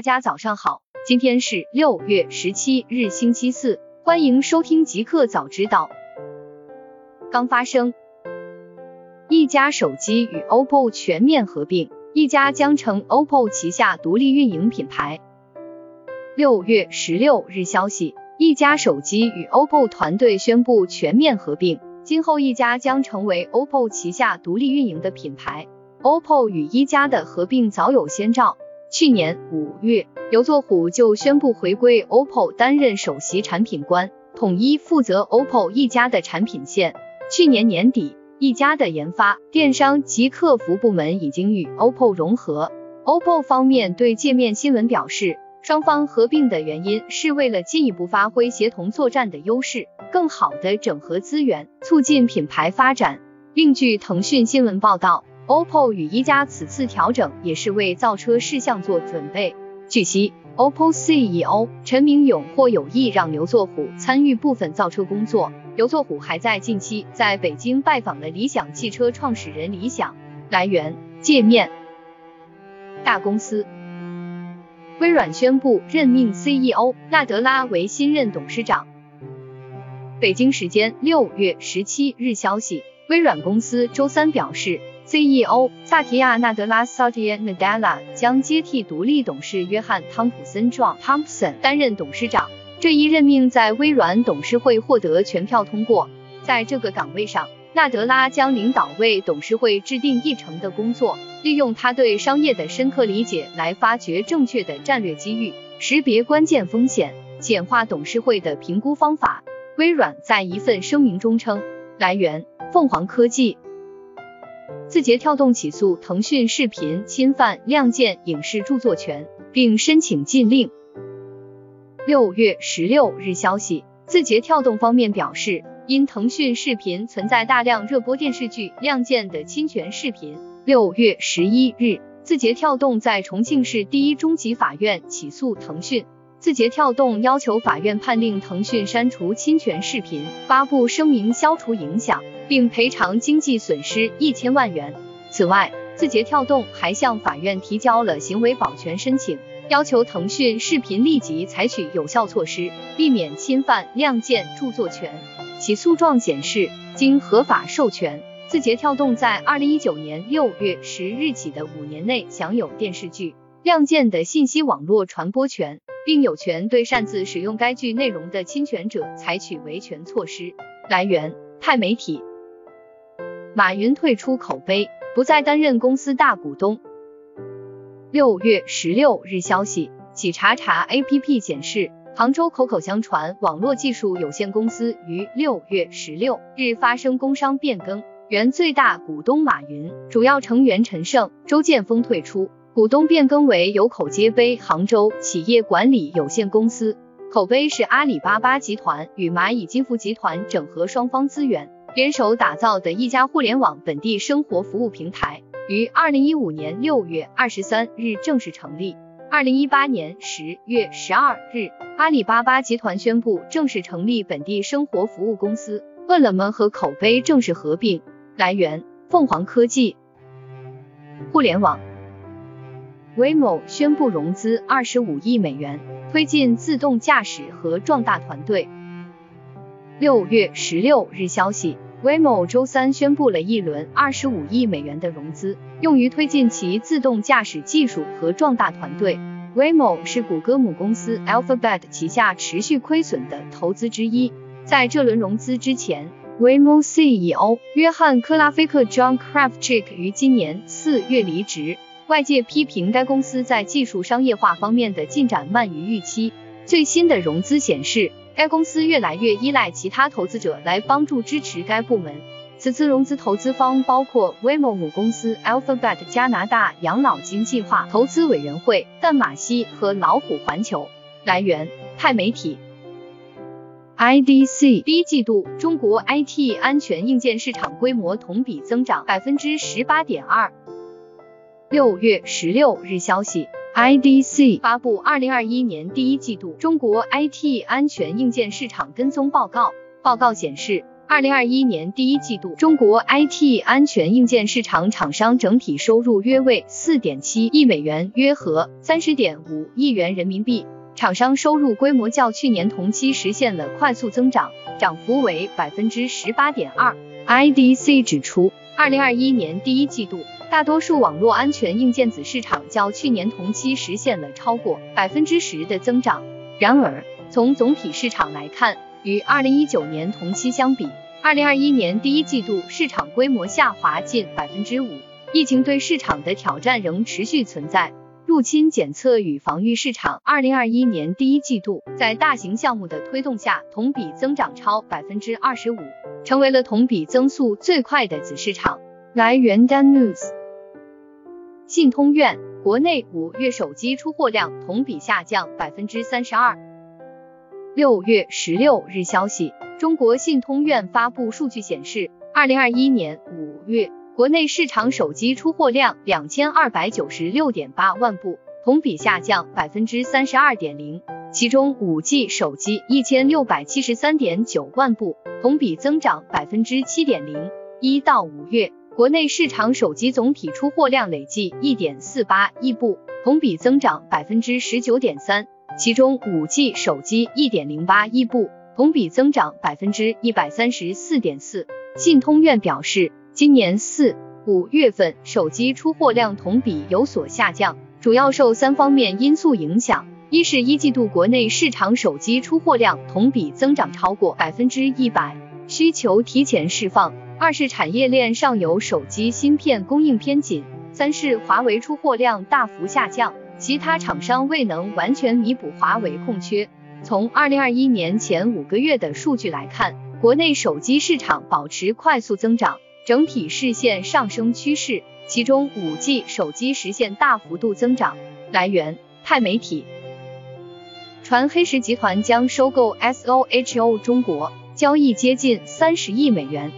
大家早上好，今天是六月十七日，星期四，欢迎收听极客早知道。刚发生，一加手机与 OPPO 全面合并，一加将成 OPPO 旗下独立运营品牌。六月十六日消息，一加手机与 OPPO 团队宣布全面合并，今后一加将成为 OPPO 旗下独立运营的品牌。OPPO 与一加的合并早有先兆。去年五月，刘作虎就宣布回归 OPPO，担任首席产品官，统一负责 OPPO 一家的产品线。去年年底，一家的研发、电商及客服部门已经与 OPPO 融合。OPPO 方面对界面新闻表示，双方合并的原因是为了进一步发挥协同作战的优势，更好的整合资源，促进品牌发展。另据腾讯新闻报道。OPPO 与一加此次调整也是为造车事项做准备。据悉，OPPO CEO 陈明勇或有意让刘作虎参与部分造车工作。刘作虎还在近期在北京拜访了理想汽车创始人李想。来源：界面。大公司。微软宣布任命 CEO 纳德拉为新任董事长。北京时间六月十七日消息，微软公司周三表示。CEO 萨提亚·纳德拉 （Satya Nadella） 将接替独立董事约翰·汤普森 （John Thompson） 担任董事长。这一任命在微软董事会获得全票通过。在这个岗位上，纳德拉将领导为董事会制定议程的工作，利用他对商业的深刻理解来发掘正确的战略机遇，识别关键风险，简化董事会的评估方法。微软在一份声明中称，来源：凤凰科技。字节跳动起诉腾讯视频侵犯《亮剑》影视著作权，并申请禁令。六月十六日消息，字节跳动方面表示，因腾讯视频存在大量热播电视剧《亮剑》的侵权视频。六月十一日，字节跳动在重庆市第一中级法院起诉腾讯。字节跳动要求法院判令腾讯删除侵权视频，发布声明消除影响，并赔偿经济损失一千万元。此外，字节跳动还向法院提交了行为保全申请，要求腾讯视频立即采取有效措施，避免侵犯《亮剑》著作权。其诉状显示，经合法授权，字节跳动在二零一九年六月十日起的五年内享有电视剧《亮剑》的信息网络传播权。并有权对擅自使用该剧内容的侵权者采取维权措施。来源：派媒体。马云退出口碑，不再担任公司大股东。六月十六日消息，企查查 APP 显示，杭州口口相传网络技术有限公司于六月十六日发生工商变更，原最大股东马云、主要成员陈胜、周建峰退出。股东变更为有口皆碑杭州企业管理有限公司。口碑是阿里巴巴集团与蚂蚁金服集团整合双方资源，联手打造的一家互联网本地生活服务平台，于二零一五年六月二十三日正式成立。二零一八年十月十二日，阿里巴巴集团宣布正式成立本地生活服务公司，饿了么和口碑正式合并。来源：凤凰科技。互联网。Waymo 宣布融资二十五亿美元，推进自动驾驶和壮大团队。六月十六日消息，Waymo 周三宣布了一轮二十五亿美元的融资，用于推进其自动驾驶技术和壮大团队。Waymo 是谷歌母公司 Alphabet 旗下持续亏损的投资之一。在这轮融资之前，Waymo CEO 约翰克拉菲克 John Krafcik 于今年四月离职。外界批评该公司在技术商业化方面的进展慢于预期。最新的融资显示，该公司越来越依赖其他投资者来帮助支持该部门。此次融资投资方包括 Waymo 母公司 Alphabet、加拿大养老金计划投资委员会、淡马锡和老虎环球。来源：钛媒体。IDC 第一季度中国 IT 安全硬件市场规模同比增长百分之十八点二。六月十六日消息，IDC 发布二零二一年第一季度中国 IT 安全硬件市场跟踪报告。报告显示，二零二一年第一季度，中国 IT 安全硬件市场厂商整体收入约为四点七亿美元，约合三十点五亿元人民币。厂商收入规模较去年同期实现了快速增长，涨幅为百分之十八点二。IDC 指出，二零二一年第一季度，大多数网络安全硬件子市场较去年同期实现了超过百分之十的增长。然而，从总体市场来看，与二零一九年同期相比，二零二一年第一季度市场规模下滑近百分之五。疫情对市场的挑战仍持续存在。入侵检测与防御市场，二零二一年第一季度在大型项目的推动下，同比增长超百分之二十五，成为了同比增速最快的子市场。来源：Dan News。信通院，国内五月手机出货量同比下降百分之三十二。六月十六日消息，中国信通院发布数据显示，二零二一年五月。国内市场手机出货量两千二百九十六点八万部，同比下降百分之三十二点零。其中，五 G 手机一千六百七十三点九万部，同比增长百分之七点零。一到五月，国内市场手机总体出货量累计一点四八亿部，同比增长百分之十九点三。其中，五 G 手机一点零八亿部，同比增长百分之一百三十四点四。信通院表示。今年四五月份手机出货量同比有所下降，主要受三方面因素影响：一是一季度国内市场手机出货量同比增长超过百分之一百，需求提前释放；二是产业链上游手机芯片供应偏紧；三是华为出货量大幅下降，其他厂商未能完全弥补华为空缺。从二零二一年前五个月的数据来看，国内手机市场保持快速增长。整体实现上升趋势，其中五 G 手机实现大幅度增长。来源：钛媒体。传黑石集团将收购 SOHO 中国，交易接近三十亿美元。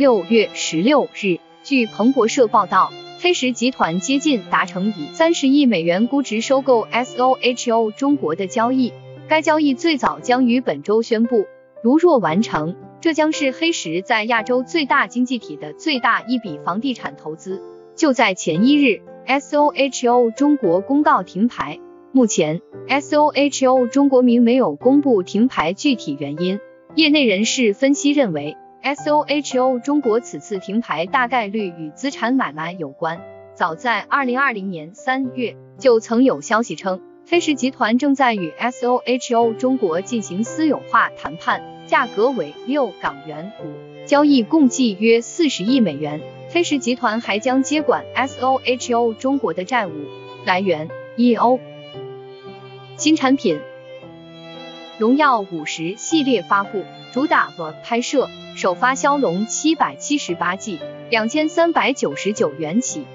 六月十六日，据彭博社报道，黑石集团接近达成以三十亿美元估值收购 SOHO 中国的交易，该交易最早将于本周宣布。如若完成，这将是黑石在亚洲最大经济体的最大一笔房地产投资。就在前一日，SOHO 中国公告停牌。目前，SOHO 中国名没有公布停牌具体原因。业内人士分析认为，SOHO 中国此次停牌大概率与资产买卖有关。早在二零二零年三月，就曾有消息称。黑石集团正在与 SOHO 中国进行私有化谈判，价格为六港元股，交易共计约四十亿美元。黑石集团还将接管 SOHO 中国的债务。来源：EO。新产品：荣耀五十系列发布，主打拍摄，首发骁龙七百七十八 G，两千三百九十九元起。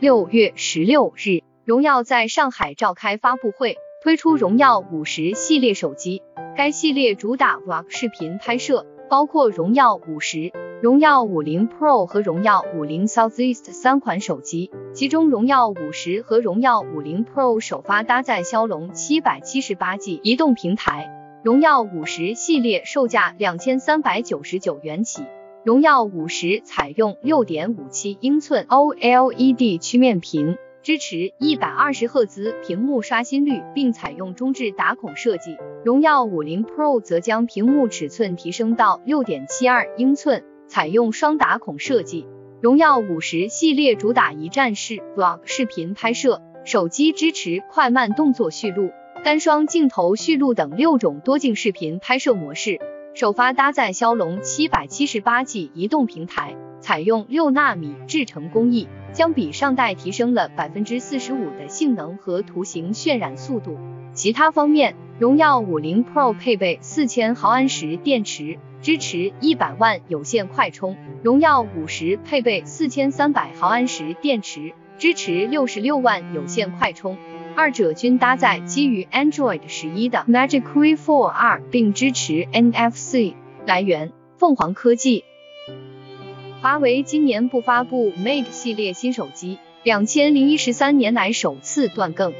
六月十六日。荣耀在上海召开发布会，推出荣耀五十系列手机。该系列主打 Vlog 视频拍摄，包括荣耀五十、荣耀五零 Pro 和荣耀五零 Southeast 三款手机。其中，荣耀五十和荣耀五零 Pro 首发搭载骁龙七百七十八 G 移动平台。荣耀五十系列售价两千三百九十九元起。荣耀五十采用六点五七英寸 OLED 曲面屏。支持一百二十赫兹屏幕刷新率，并采用中置打孔设计。荣耀五零 Pro 则将屏幕尺寸提升到六点七二英寸，采用双打孔设计。荣耀五十系列主打一站式 Vlog 视频拍摄，手机支持快慢动作续录、单双镜头续录等六种多镜视频拍摄模式。首发搭载骁龙七百七十八 G 移动平台，采用六纳米制程工艺。将比上代提升了百分之四十五的性能和图形渲染速度。其他方面，荣耀五零 Pro 配备四千毫安时电池，支持一百万有线快充；荣耀五十配备四千三百毫安时电池，支持六十六万有线快充。二者均搭载基于 Android 十一的 Magic Q 4 R，并支持 NFC。来源：凤凰科技。华为今年不发布 Mate 系列新手机，两千零一十三年来首次断更。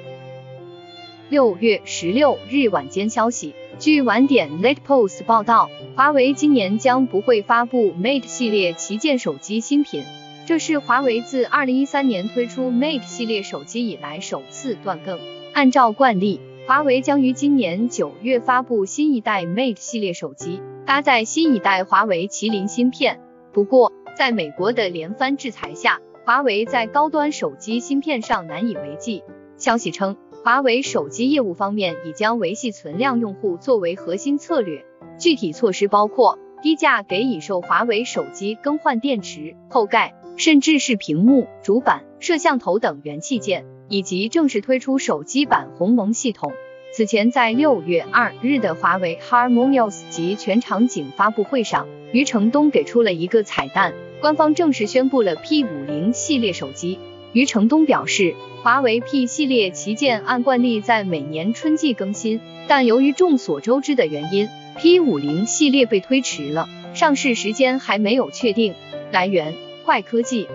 六月十六日晚间消息，据晚点 Late Post 报道，华为今年将不会发布 Mate 系列旗舰手机新品，这是华为自2013年推出 Mate 系列手机以来首次断更。按照惯例，华为将于今年九月发布新一代 Mate 系列手机，搭载新一代华为麒麟芯片。不过，在美国的连番制裁下，华为在高端手机芯片上难以为继。消息称。华为手机业务方面已将维系存量用户作为核心策略，具体措施包括低价给已售华为手机更换电池、后盖，甚至是屏幕、主板、摄像头等元器件，以及正式推出手机版鸿蒙系统。此前在六月二日的华为 Harmonious 及全场景发布会上，余承东给出了一个彩蛋，官方正式宣布了 P 五零系列手机。余承东表示。华为 P 系列旗舰按惯例在每年春季更新，但由于众所周知的原因，P 五零系列被推迟了，上市时间还没有确定。来源：快科技。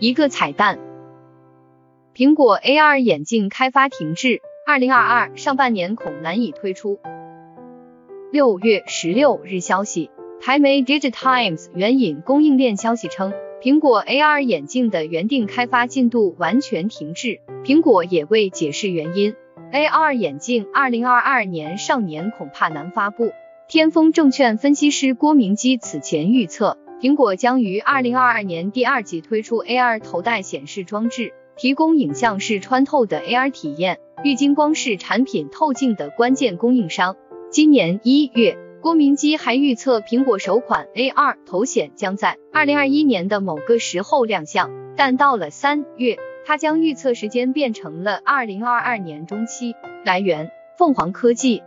一个彩蛋：苹果 AR 眼镜开发停滞，二零二二上半年恐难以推出。六月十六日消息，台媒 Digitimes 援引供应链消息称。苹果 AR 眼镜的原定开发进度完全停滞，苹果也未解释原因。AR 眼镜二零二二年上年恐怕难发布。天风证券分析师郭明基此前预测，苹果将于二零二二年第二季推出 AR 头戴显示装置，提供影像式穿透的 AR 体验。玉金光是产品透镜的关键供应商。今年一月。郭明基还预测，苹果首款 AR 头显将在二零二一年的某个时候亮相，但到了三月，他将预测时间变成了二零二二年中期。来源：凤凰科技。